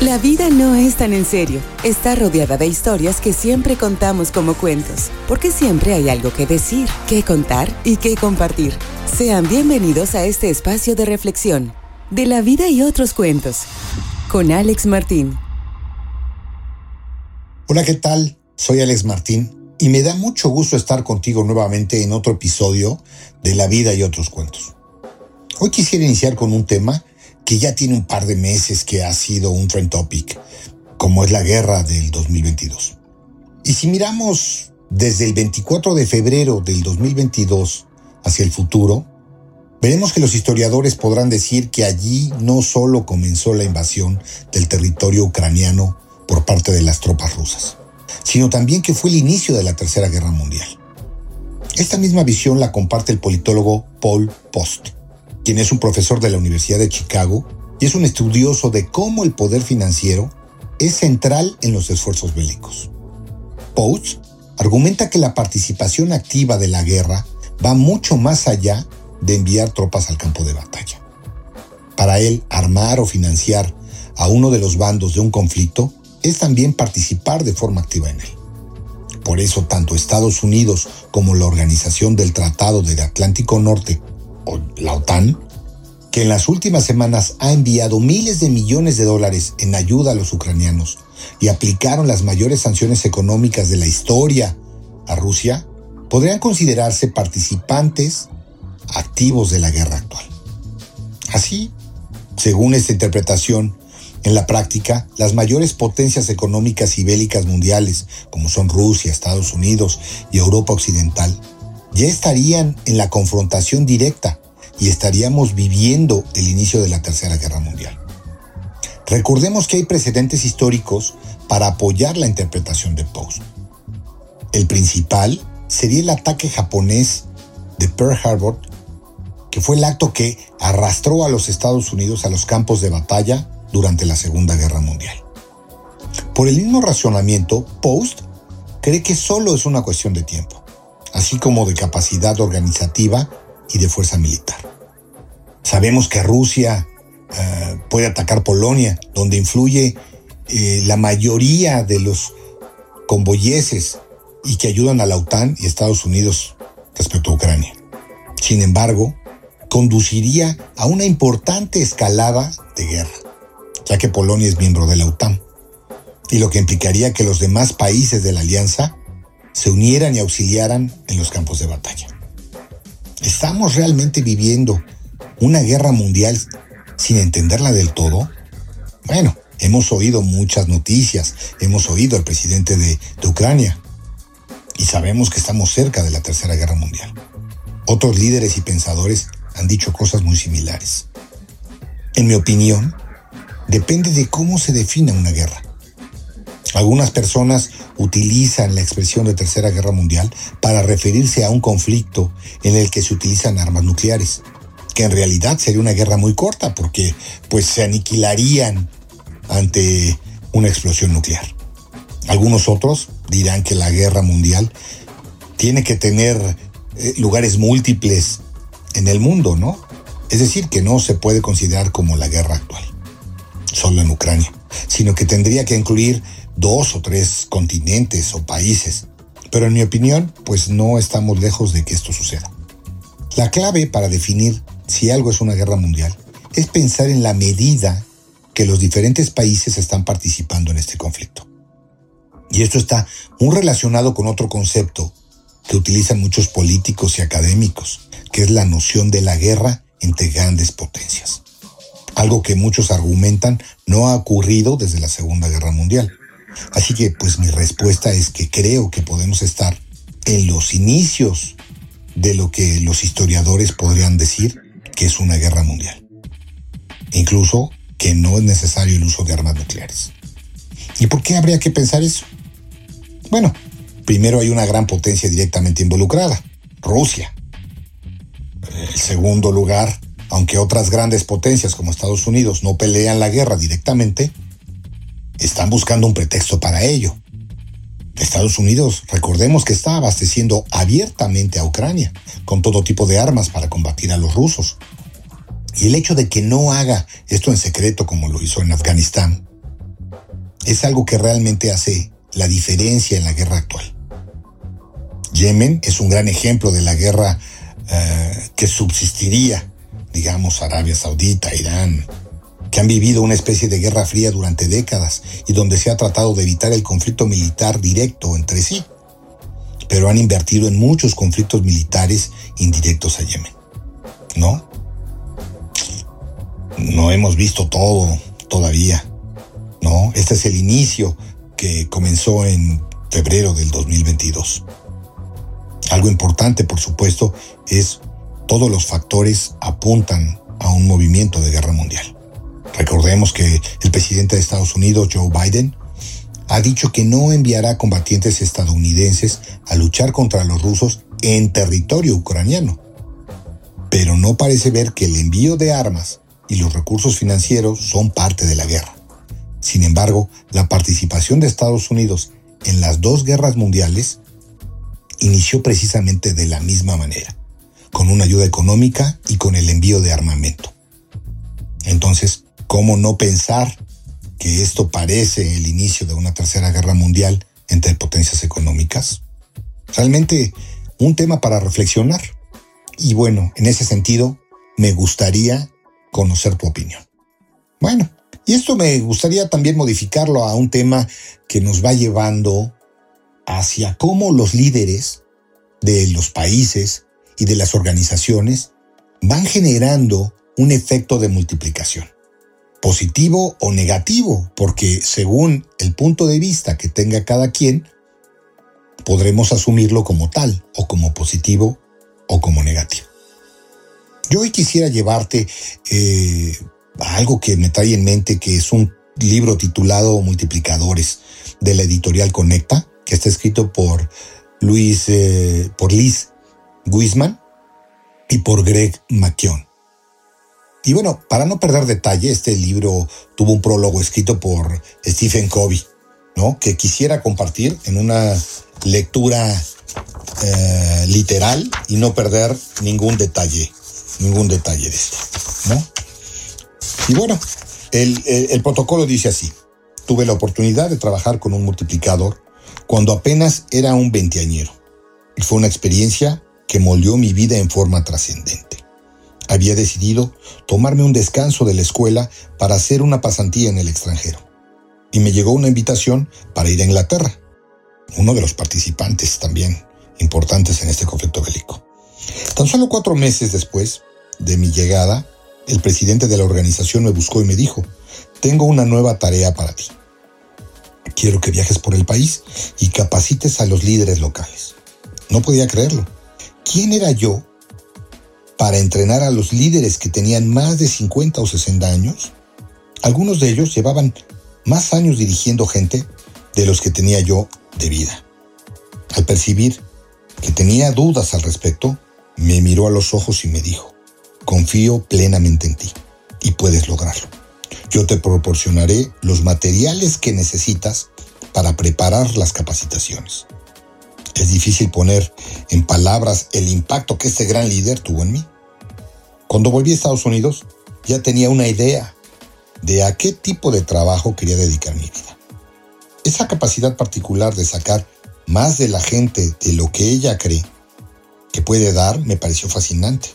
La vida no es tan en serio. Está rodeada de historias que siempre contamos como cuentos, porque siempre hay algo que decir, que contar y que compartir. Sean bienvenidos a este espacio de reflexión, de la vida y otros cuentos, con Alex Martín. Hola, ¿qué tal? Soy Alex Martín y me da mucho gusto estar contigo nuevamente en otro episodio de La vida y otros cuentos. Hoy quisiera iniciar con un tema que ya tiene un par de meses que ha sido un trend topic, como es la guerra del 2022. Y si miramos desde el 24 de febrero del 2022 hacia el futuro, veremos que los historiadores podrán decir que allí no solo comenzó la invasión del territorio ucraniano por parte de las tropas rusas, sino también que fue el inicio de la Tercera Guerra Mundial. Esta misma visión la comparte el politólogo Paul Post quien es un profesor de la Universidad de Chicago y es un estudioso de cómo el poder financiero es central en los esfuerzos bélicos. Post argumenta que la participación activa de la guerra va mucho más allá de enviar tropas al campo de batalla. Para él, armar o financiar a uno de los bandos de un conflicto es también participar de forma activa en él. Por eso, tanto Estados Unidos como la Organización del Tratado del Atlántico Norte la OTAN, que en las últimas semanas ha enviado miles de millones de dólares en ayuda a los ucranianos y aplicaron las mayores sanciones económicas de la historia a Rusia, podrían considerarse participantes activos de la guerra actual. Así, según esta interpretación, en la práctica, las mayores potencias económicas y bélicas mundiales, como son Rusia, Estados Unidos y Europa Occidental, ya estarían en la confrontación directa y estaríamos viviendo el inicio de la Tercera Guerra Mundial. Recordemos que hay precedentes históricos para apoyar la interpretación de Post. El principal sería el ataque japonés de Pearl Harbor, que fue el acto que arrastró a los Estados Unidos a los campos de batalla durante la Segunda Guerra Mundial. Por el mismo razonamiento, Post cree que solo es una cuestión de tiempo así como de capacidad organizativa y de fuerza militar. Sabemos que Rusia eh, puede atacar Polonia, donde influye eh, la mayoría de los convoyeses y que ayudan a la OTAN y Estados Unidos respecto a Ucrania. Sin embargo, conduciría a una importante escalada de guerra, ya que Polonia es miembro de la OTAN, y lo que implicaría que los demás países de la alianza se unieran y auxiliaran en los campos de batalla. ¿Estamos realmente viviendo una guerra mundial sin entenderla del todo? Bueno, hemos oído muchas noticias, hemos oído al presidente de, Ucrania y sabemos que estamos cerca de la Tercera Guerra Mundial. Otros líderes y pensadores han dicho cosas muy similares. En mi opinión, depende de cómo se defina una guerra. Algunas personas utilizan la expresión de Tercera Guerra Mundial para referirse a un conflicto en el que se utilizan armas nucleares, que en realidad sería una guerra muy corta porque pues se aniquilarían ante una explosión nuclear. Algunos otros dirán que la guerra mundial tiene que tener eh, lugares múltiples en el mundo, ¿no? Es decir, que no se puede considerar como la guerra actual, solo en Ucrania, sino que tendría que incluir dos o tres continentes o países. Pero en mi opinión, pues no estamos lejos de que esto suceda. La clave para definir si algo es una guerra mundial es pensar en la medida que los diferentes países están participando en este conflicto. Y esto está muy relacionado con otro concepto que utilizan muchos políticos y académicos, que es la noción de la guerra entre grandes potencias. Algo que muchos argumentan no ha ocurrido desde la Segunda Guerra Mundial. Así que pues mi respuesta es que creo que podemos estar en los inicios de lo que los historiadores podrían decir que es una guerra mundial. Incluso que no es necesario el uso de armas nucleares. ¿Y por qué habría que pensar eso? Bueno, primero hay una gran potencia directamente involucrada, Rusia. En segundo lugar, aunque otras grandes potencias como Estados Unidos no pelean la guerra directamente, están buscando un pretexto para ello. Estados Unidos, recordemos que está abasteciendo abiertamente a Ucrania con todo tipo de armas para combatir a los rusos. Y el hecho de que no haga esto en secreto como lo hizo en Afganistán, es algo que realmente hace la diferencia en la guerra actual. Yemen es un gran ejemplo de la guerra eh, que subsistiría, digamos, Arabia Saudita, Irán, que han vivido una especie de guerra fría durante décadas y donde se ha tratado de evitar el conflicto militar directo entre sí, pero han invertido en muchos conflictos militares indirectos a Yemen. ¿No? No hemos visto todo todavía. No, este es el inicio que comenzó en febrero del 2022. Algo importante, por supuesto, es todos los factores apuntan a un movimiento de guerra mundial. Recordemos que el presidente de Estados Unidos, Joe Biden, ha dicho que no enviará combatientes estadounidenses a luchar contra los rusos en territorio ucraniano. Pero no parece ver que el envío de armas y los recursos financieros son parte de la guerra. Sin embargo, la participación de Estados Unidos en las dos guerras mundiales inició precisamente de la misma manera, con una ayuda económica y con el envío de armamento. Entonces, ¿cómo no pensar que esto parece el inicio de una tercera guerra mundial entre potencias económicas? Realmente un tema para reflexionar. Y bueno, en ese sentido, me gustaría conocer tu opinión. Bueno, y esto me gustaría también modificarlo a un tema que nos va llevando hacia cómo los líderes de los países y de las organizaciones van generando un efecto de multiplicación, positivo o negativo, porque según el punto de vista que tenga cada quien, podremos asumirlo como tal, o como positivo o como negativo. Yo hoy quisiera llevarte eh, a algo que me trae en mente, que es un libro titulado Multiplicadores de la editorial Conecta, que está escrito por Luis, eh, por Liz Guisman y por Greg McKeown. Y bueno, para no perder detalle, este libro tuvo un prólogo escrito por Stephen Covey, ¿no? Que quisiera compartir en una lectura eh, literal y no perder ningún detalle, ningún detalle de esto, ¿no? Y bueno, el, el protocolo dice así. Tuve la oportunidad de trabajar con un multiplicador cuando apenas era un veinteañero. Y fue una experiencia que moldeó mi vida en forma trascendente. Había decidido tomarme un descanso de la escuela para hacer una pasantía en el extranjero. Y me llegó una invitación para ir a Inglaterra, uno de los participantes también importantes en este conflicto bélico. Tan solo cuatro meses después de mi llegada, el presidente de la organización me buscó y me dijo, tengo una nueva tarea para ti. Quiero que viajes por el país y capacites a los líderes locales. No podía creerlo. ¿Quién era yo para entrenar a los líderes que tenían más de 50 o 60 años? Algunos de ellos llevaban más años dirigiendo gente de los que tenía yo de vida. Al percibir que tenía dudas al respecto, me miró a los ojos y me dijo, confío plenamente en ti y puedes lograrlo. Yo te proporcionaré los materiales que necesitas para preparar las capacitaciones. Es difícil poner en palabras el impacto que este gran líder tuvo en mí. Cuando volví a Estados Unidos, ya tenía una idea de a qué tipo de trabajo quería dedicar mi vida. Esa capacidad particular de sacar más de la gente de lo que ella cree que puede dar me pareció fascinante.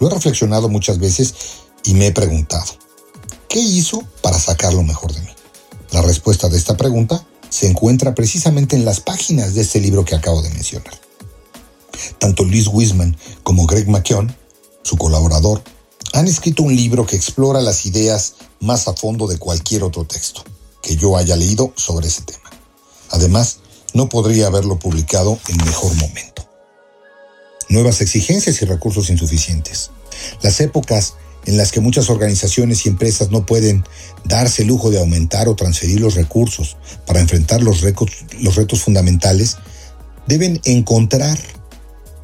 Lo he reflexionado muchas veces y me he preguntado, ¿Qué hizo para sacar lo mejor de mí? La respuesta de esta pregunta se encuentra precisamente en las páginas de este libro que acabo de mencionar. Tanto Liz Wiseman como Greg McKeown, su colaborador, han escrito un libro que explora las ideas más a fondo de cualquier otro texto que yo haya leído sobre ese tema. Además, no podría haberlo publicado en mejor momento. Nuevas exigencias y recursos insuficientes. Las épocas en las que muchas organizaciones y empresas no pueden darse el lujo de aumentar o transferir los recursos para enfrentar los, los retos fundamentales, deben encontrar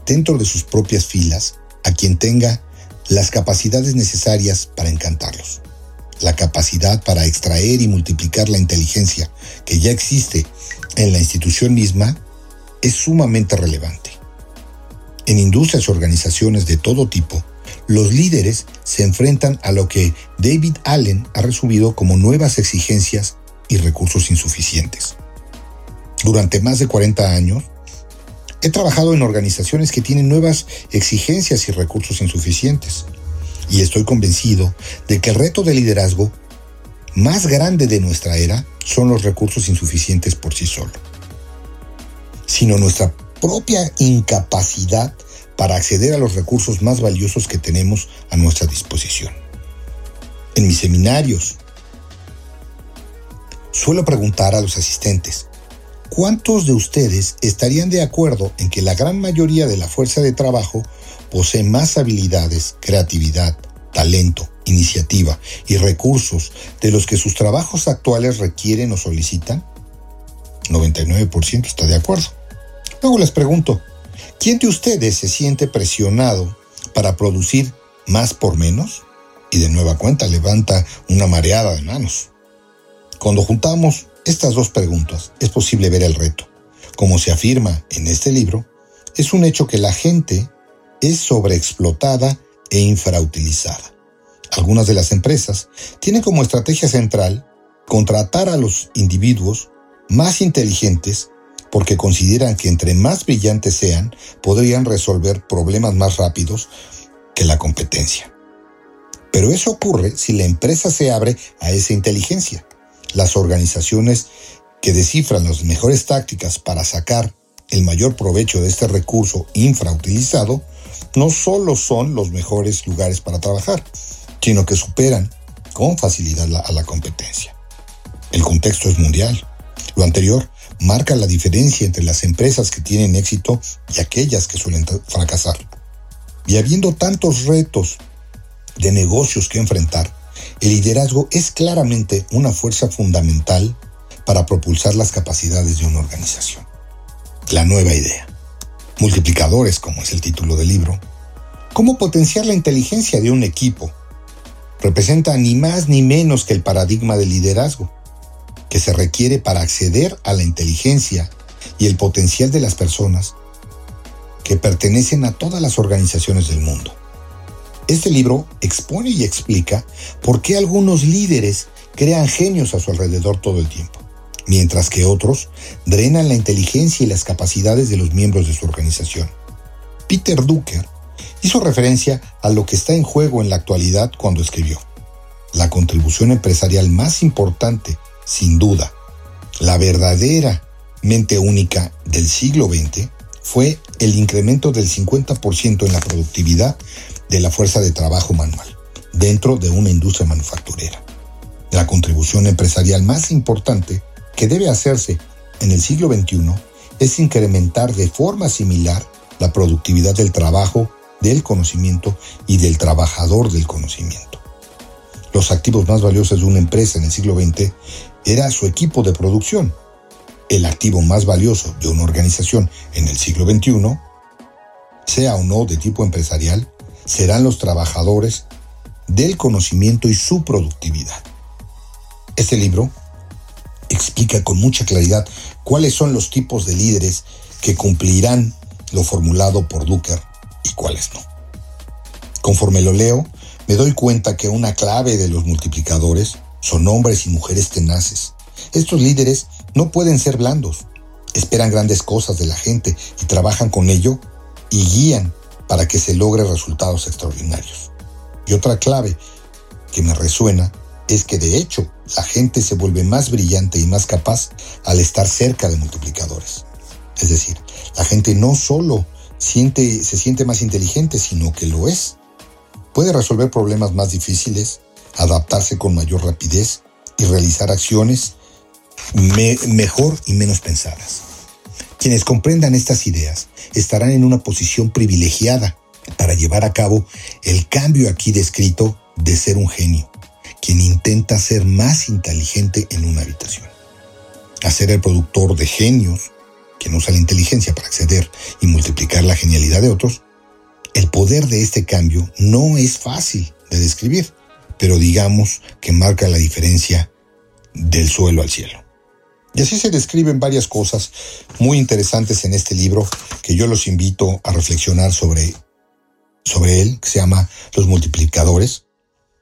dentro de sus propias filas a quien tenga las capacidades necesarias para encantarlos. La capacidad para extraer y multiplicar la inteligencia que ya existe en la institución misma es sumamente relevante. En industrias y organizaciones de todo tipo, los líderes se enfrentan a lo que David Allen ha resumido como nuevas exigencias y recursos insuficientes. Durante más de 40 años, he trabajado en organizaciones que tienen nuevas exigencias y recursos insuficientes. Y estoy convencido de que el reto de liderazgo más grande de nuestra era son los recursos insuficientes por sí solo, sino nuestra propia incapacidad para acceder a los recursos más valiosos que tenemos a nuestra disposición. En mis seminarios, suelo preguntar a los asistentes, ¿cuántos de ustedes estarían de acuerdo en que la gran mayoría de la fuerza de trabajo posee más habilidades, creatividad, talento, iniciativa y recursos de los que sus trabajos actuales requieren o solicitan? 99% está de acuerdo. Luego les pregunto, ¿quién de ustedes se siente presionado para producir más por menos? Y de nueva cuenta levanta una mareada de manos. Cuando juntamos estas dos preguntas, es posible ver el reto. Como se afirma en este libro, es un hecho que la gente es sobreexplotada e infrautilizada. Algunas de las empresas tienen como estrategia central contratar a los individuos más inteligentes porque consideran que entre más brillantes sean, podrían resolver problemas más rápidos que la competencia. Pero eso ocurre si la empresa se abre a esa inteligencia. Las organizaciones que descifran las mejores tácticas para sacar el mayor provecho de este recurso infrautilizado no solo son los mejores lugares para trabajar, sino que superan con facilidad a la competencia. El contexto es mundial. Lo anterior marca la diferencia entre las empresas que tienen éxito y aquellas que suelen fracasar. Y habiendo tantos retos de negocios que enfrentar, el liderazgo es claramente una fuerza fundamental para propulsar las capacidades de una organización. La nueva idea. Multiplicadores, como es el título del libro. ¿Cómo potenciar la inteligencia de un equipo? Representa ni más ni menos que el paradigma del liderazgo que se requiere para acceder a la inteligencia y el potencial de las personas que pertenecen a todas las organizaciones del mundo. Este libro expone y explica por qué algunos líderes crean genios a su alrededor todo el tiempo, mientras que otros drenan la inteligencia y las capacidades de los miembros de su organización. Peter Drucker hizo referencia a lo que está en juego en la actualidad cuando escribió, la contribución empresarial más importante sin duda, la verdadera mente única del siglo XX fue el incremento del 50% en la productividad de la fuerza de trabajo manual dentro de una industria manufacturera. La contribución empresarial más importante que debe hacerse en el siglo XXI es incrementar de forma similar la productividad del trabajo, del conocimiento y del trabajador del conocimiento. Los activos más valiosos de una empresa en el siglo XX era su equipo de producción. El activo más valioso de una organización en el siglo XXI, sea o no de tipo empresarial, serán los trabajadores del conocimiento y su productividad. Este libro explica con mucha claridad cuáles son los tipos de líderes que cumplirán lo formulado por Ducker y cuáles no. Conforme lo leo, me doy cuenta que una clave de los multiplicadores son hombres y mujeres tenaces. Estos líderes no pueden ser blandos. Esperan grandes cosas de la gente y trabajan con ello y guían para que se logre resultados extraordinarios. Y otra clave que me resuena es que de hecho la gente se vuelve más brillante y más capaz al estar cerca de multiplicadores. Es decir, la gente no solo siente, se siente más inteligente, sino que lo es. Puede resolver problemas más difíciles, adaptarse con mayor rapidez y realizar acciones mejor y menos pensadas. Quienes comprendan estas ideas estarán en una posición privilegiada para llevar a cabo el cambio aquí descrito de ser un genio, quien intenta ser más inteligente en una habitación. Hacer el productor de genios, quien usa la inteligencia para acceder y multiplicar la genialidad de otros, el poder de este cambio no es fácil de describir pero digamos que marca la diferencia del suelo al cielo. Y así se describen varias cosas muy interesantes en este libro que yo los invito a reflexionar sobre, sobre él, que se llama Los multiplicadores,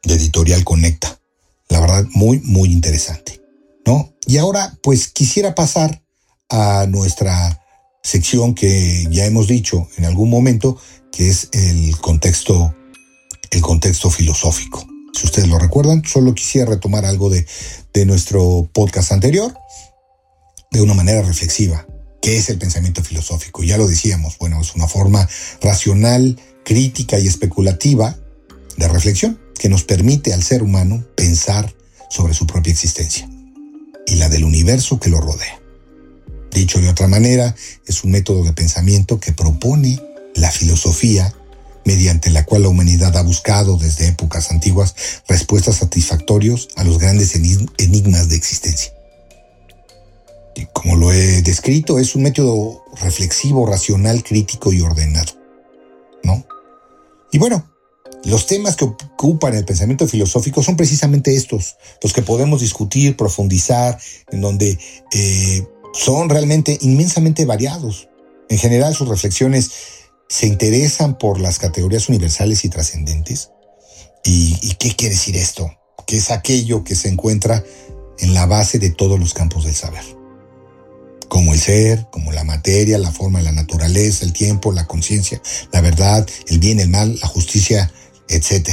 de editorial Conecta. La verdad, muy, muy interesante. ¿No? Y ahora, pues quisiera pasar a nuestra sección que ya hemos dicho en algún momento, que es el contexto, el contexto filosófico. Si ustedes lo recuerdan, solo quisiera retomar algo de, de nuestro podcast anterior de una manera reflexiva. ¿Qué es el pensamiento filosófico? Ya lo decíamos, bueno, es una forma racional, crítica y especulativa de reflexión que nos permite al ser humano pensar sobre su propia existencia y la del universo que lo rodea. Dicho de otra manera, es un método de pensamiento que propone la filosofía mediante la cual la humanidad ha buscado desde épocas antiguas respuestas satisfactorias a los grandes enigmas de existencia. Como lo he descrito, es un método reflexivo, racional, crítico y ordenado. ¿No? Y bueno, los temas que ocupan el pensamiento filosófico son precisamente estos, los que podemos discutir, profundizar, en donde eh, son realmente inmensamente variados. En general, sus reflexiones se interesan por las categorías universales y trascendentes. ¿Y, ¿Y qué quiere decir esto? Que es aquello que se encuentra en la base de todos los campos del saber como el ser, como la materia, la forma la naturaleza, el tiempo, la conciencia, la verdad, el bien, el mal, la justicia, etc.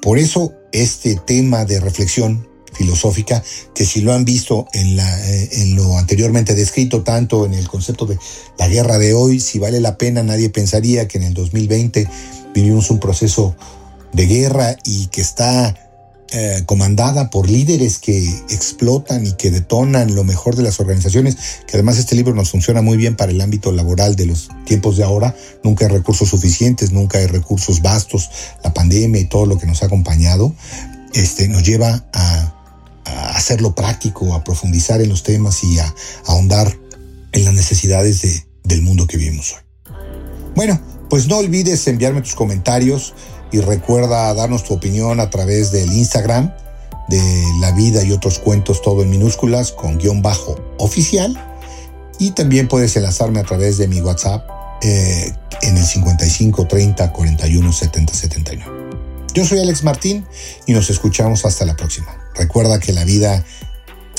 Por eso este tema de reflexión filosófica, que si lo han visto en, eh, en lo anteriormente descrito, tanto en el concepto de la guerra de hoy, si vale la pena, nadie pensaría que en el 2020 vivimos un proceso de guerra y que está eh, comandada por líderes que explotan y que detonan lo mejor de las organizaciones, que además este libro nos funciona muy bien para el ámbito laboral de los tiempos de ahora. Nunca hay recursos suficientes, nunca hay recursos vastos. La pandemia y todo lo que nos ha acompañado este, nos lleva a, hacerlo práctico, a profundizar en los temas y a, ahondar en las necesidades de, del mundo que vivimos hoy. Bueno, pues no olvides enviarme tus comentarios y recuerda darnos tu opinión a través del Instagram de La Vida y otros cuentos todo en minúsculas con guion bajo oficial y también puedes enlazarme a través de mi WhatsApp eh, en el 55 30 41 70 79. Yo soy Alex Martín y nos escuchamos hasta la próxima. Recuerda que la vida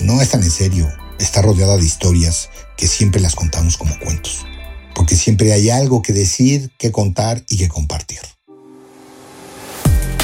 no es tan en serio, está rodeada de historias que siempre las contamos como cuentos, porque siempre hay algo que decir, que contar y que compartir.